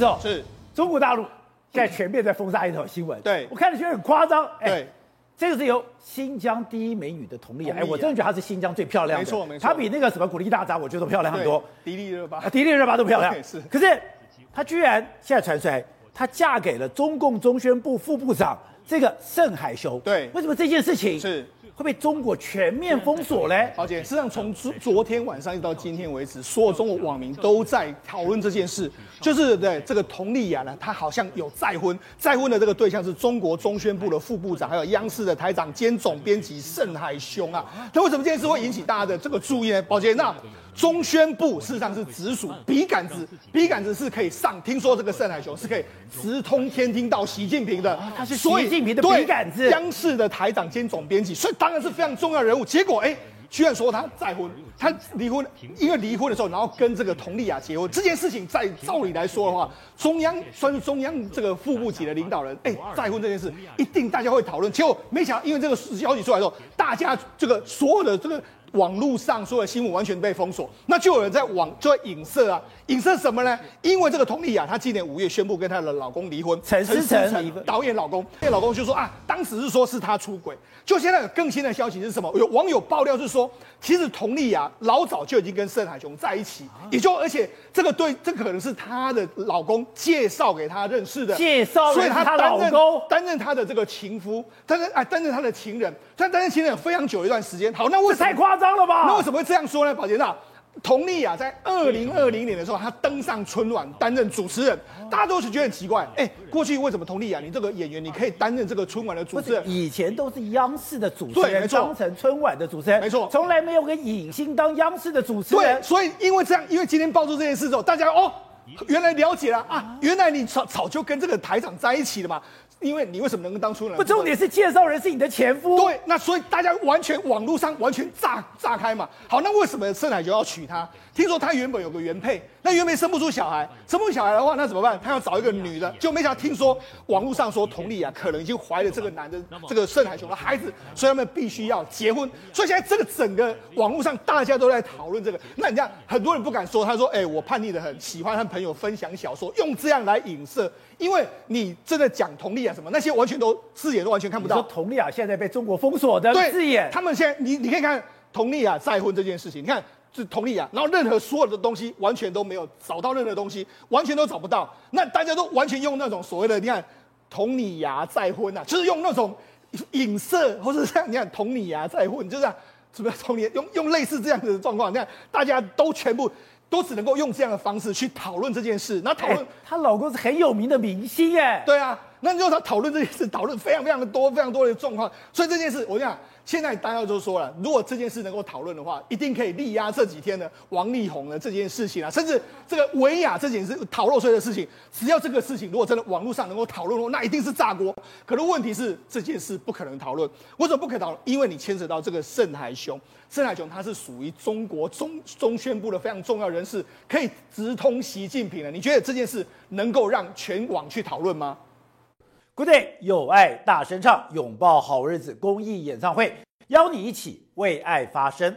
是哦，是中国大陆现在全面在封杀一条新闻。对我看了觉得很夸张。哎对，这个是由新疆第一美女的佟丽娅。哎，我真的觉得她是新疆最漂亮的。没错没错她比那个什么古力娜扎，我觉得都漂亮很多。迪丽热巴啊，迪丽热巴都漂亮。是可是她居然现在传出来，她嫁给了中共中宣部副部长这个盛海雄。对为什么这件事情是会被中国全面封锁嘞？好姐，事实上从昨昨天晚上一直到今天为止，所有中国网民都在讨论这件事，就是对这个佟丽娅呢，她好像有再婚，再婚的这个对象是中国中宣部的副部长，还有央视的台长兼总编辑盛海雄啊。那为什么这件事会引起大家的这个注意呢？宝杰，那中宣部事实上是直属笔杆子，笔杆子是可以上，听说这个盛海雄是可以直通天听到习近平的，他是习近平的笔杆子央视的台长兼总编辑，所以当然是非常重要人物。结果哎。居然说他再婚，他离婚，因为离婚的时候，然后跟这个佟丽娅结婚这件事情，在照理来说的话，中央算是中央这个副部级的领导人，哎，再婚这件事一定大家会讨论。结果没想到，因为这个消息出来之后，大家这个所有的这个网络上所有的新闻完全被封锁，那就有人在网就在影射啊，影射什么呢？因为这个佟丽娅，她今年五月宣布跟她的老公离婚，陈思诚离婚，导演老公，那老公就说啊，当时是说是她出轨。就现在有更新的消息是什么？有网友爆料是说，其实佟丽娅老早就已经跟盛海雄在一起，也就而且这个对，这个可能是她的老公介绍给她认识的，介绍，所以她担任老公担任她的这个情夫，担任啊担任她的情人，她担任情人非常久一段时间。好，那为什么太夸张了吧？那为什么会这样说呢？宝杰娜。佟丽娅在二零二零年的时候，她登上春晚担任主持人，大家都是觉得很奇怪。哎，过去为什么佟丽娅你这个演员你可以担任这个春晚的主持人？以前都是央视的主持人当成春晚的主持人，没错，从来没有个影星当央视的主持人。对，所以因为这样，因为今天爆出这件事之后，大家哦，原来了解了啊，原来你早早就跟这个台长在一起了嘛。因为你为什么能够当初呢？不，重点是介绍人是你的前夫。对，那所以大家完全网络上完全炸炸开嘛。好，那为什么盛海就要娶她？听说她原本有个原配，那原本生不出小孩，生不出小孩的话，那怎么办？他要找一个女的，就没想到听说网络上说佟丽娅可能已经怀了这个男的这个盛海雄的孩子，所以他们必须要结婚。所以现在这个整个网络上大家都在讨论这个。那你看，很多人不敢说，他说：“哎、欸，我叛逆的很，喜欢和朋友分享小说，用这样来影射。”因为你真的讲佟丽娅什么，那些完全都字眼都完全看不到。说佟丽娅现在被中国封锁的字眼，他们现在你你可以看佟丽娅再婚这件事情，你看是佟丽娅，然后任何所有的东西完全都没有找到任何东西，完全都找不到。那大家都完全用那种所谓的你看同你牙再婚啊，就是用那种影射或者像你看同你牙再婚，就是什么同你用用类似这样子的状况，你看大家都全部。都只能够用这样的方式去讨论这件事，那讨论她老公是很有名的明星哎，对啊，那你就他讨论这件事，讨论非常非常的多，非常多的状况，所以这件事我跟你讲。现在大家都说了，如果这件事能够讨论的话，一定可以力压这几天的王力宏的这件事情啊，甚至这个维亚这件事逃漏税的事情，只要这个事情如果真的网络上能够讨论？的话，那一定是炸锅。可是问题是这件事不可能讨论，为什么不可讨论？因为你牵扯到这个盛海雄，盛海雄他是属于中国中中宣部的非常重要人士，可以直通习近平的。你觉得这件事能够让全网去讨论？吗 Today，有爱大声唱，拥抱好日子公益演唱会，邀你一起为爱发声。